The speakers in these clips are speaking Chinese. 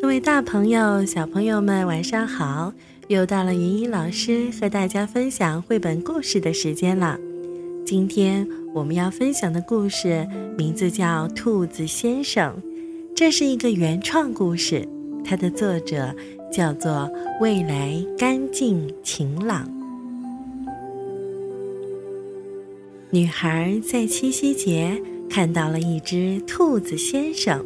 各位大朋友、小朋友们，晚上好！又到了云英老师和大家分享绘本故事的时间了。今天我们要分享的故事名字叫《兔子先生》，这是一个原创故事，它的作者叫做未来干净晴朗。女孩在七夕节看到了一只兔子先生。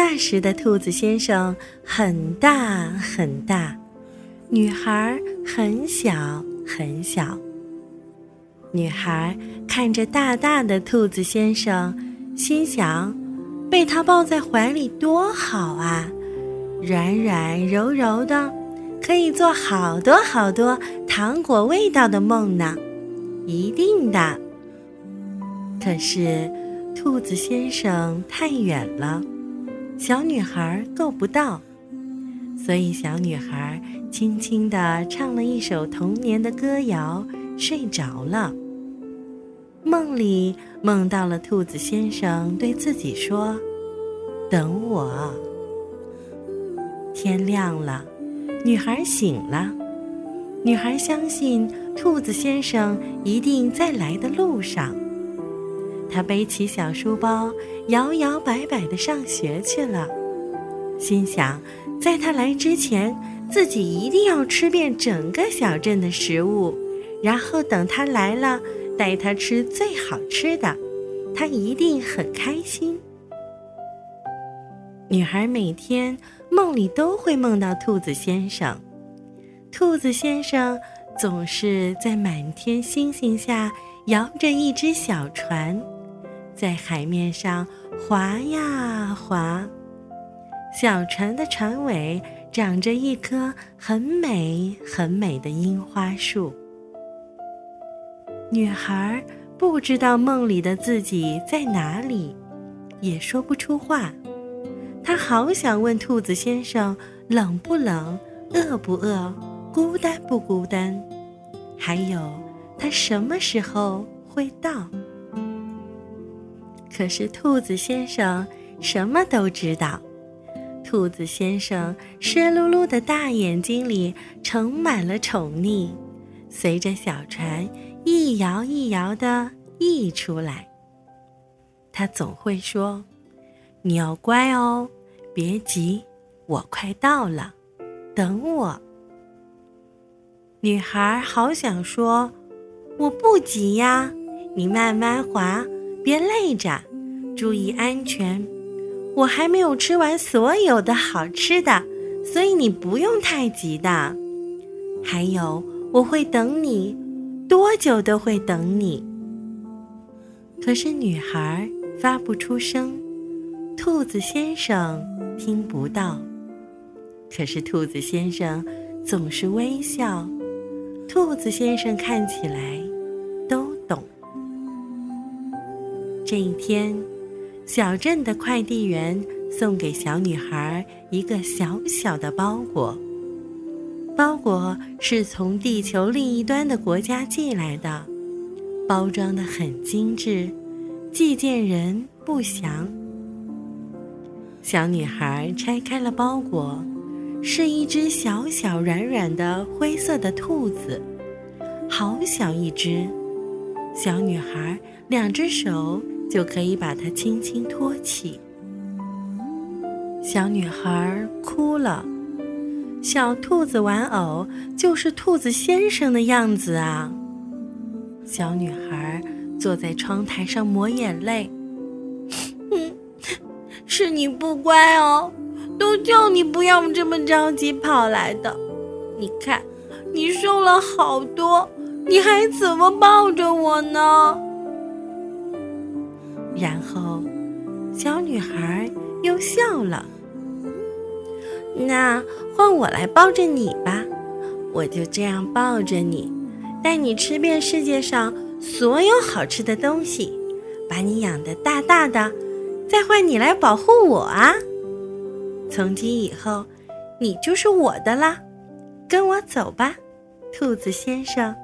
那时的兔子先生很大很大，女孩很小很小。女孩看着大大的兔子先生，心想：被他抱在怀里多好啊，软软柔柔的，可以做好多好多糖果味道的梦呢，一定的。可是，兔子先生太远了。小女孩够不到，所以小女孩轻轻地唱了一首童年的歌谣，睡着了。梦里梦到了兔子先生对自己说：“等我。”天亮了，女孩醒了。女孩相信兔子先生一定在来的路上。她背起小书包，摇摇摆摆地上学去了，心想，在他来之前，自己一定要吃遍整个小镇的食物，然后等他来了，带他吃最好吃的，他一定很开心。女孩每天梦里都会梦到兔子先生，兔子先生总是在满天星星下摇着一只小船。在海面上划呀划，小船的船尾长着一棵很美很美的樱花树。女孩不知道梦里的自己在哪里，也说不出话。她好想问兔子先生冷不冷、饿不饿、孤单不孤单，还有他什么时候会到。可是兔子先生什么都知道，兔子先生湿漉漉的大眼睛里盛满了宠溺，随着小船一摇一摇的溢出来。他总会说：“你要乖哦，别急，我快到了，等我。”女孩好想说：“我不急呀，你慢慢滑。”别累着，注意安全。我还没有吃完所有的好吃的，所以你不用太急的。还有，我会等你，多久都会等你。可是女孩发不出声，兔子先生听不到。可是兔子先生总是微笑，兔子先生看起来都懂。这一天，小镇的快递员送给小女孩一个小小的包裹。包裹是从地球另一端的国家寄来的，包装的很精致，寄件人不详。小女孩拆开了包裹，是一只小小软软的灰色的兔子，好小一只。小女孩两只手。就可以把它轻轻托起。小女孩哭了，小兔子玩偶就是兔子先生的样子啊。小女孩坐在窗台上抹眼泪，嗯，是你不乖哦，都叫你不要这么着急跑来的。你看，你瘦了好多，你还怎么抱着我呢？然后，小女孩又笑了。那换我来抱着你吧，我就这样抱着你，带你吃遍世界上所有好吃的东西，把你养得大大的，再换你来保护我啊！从今以后，你就是我的啦，跟我走吧，兔子先生。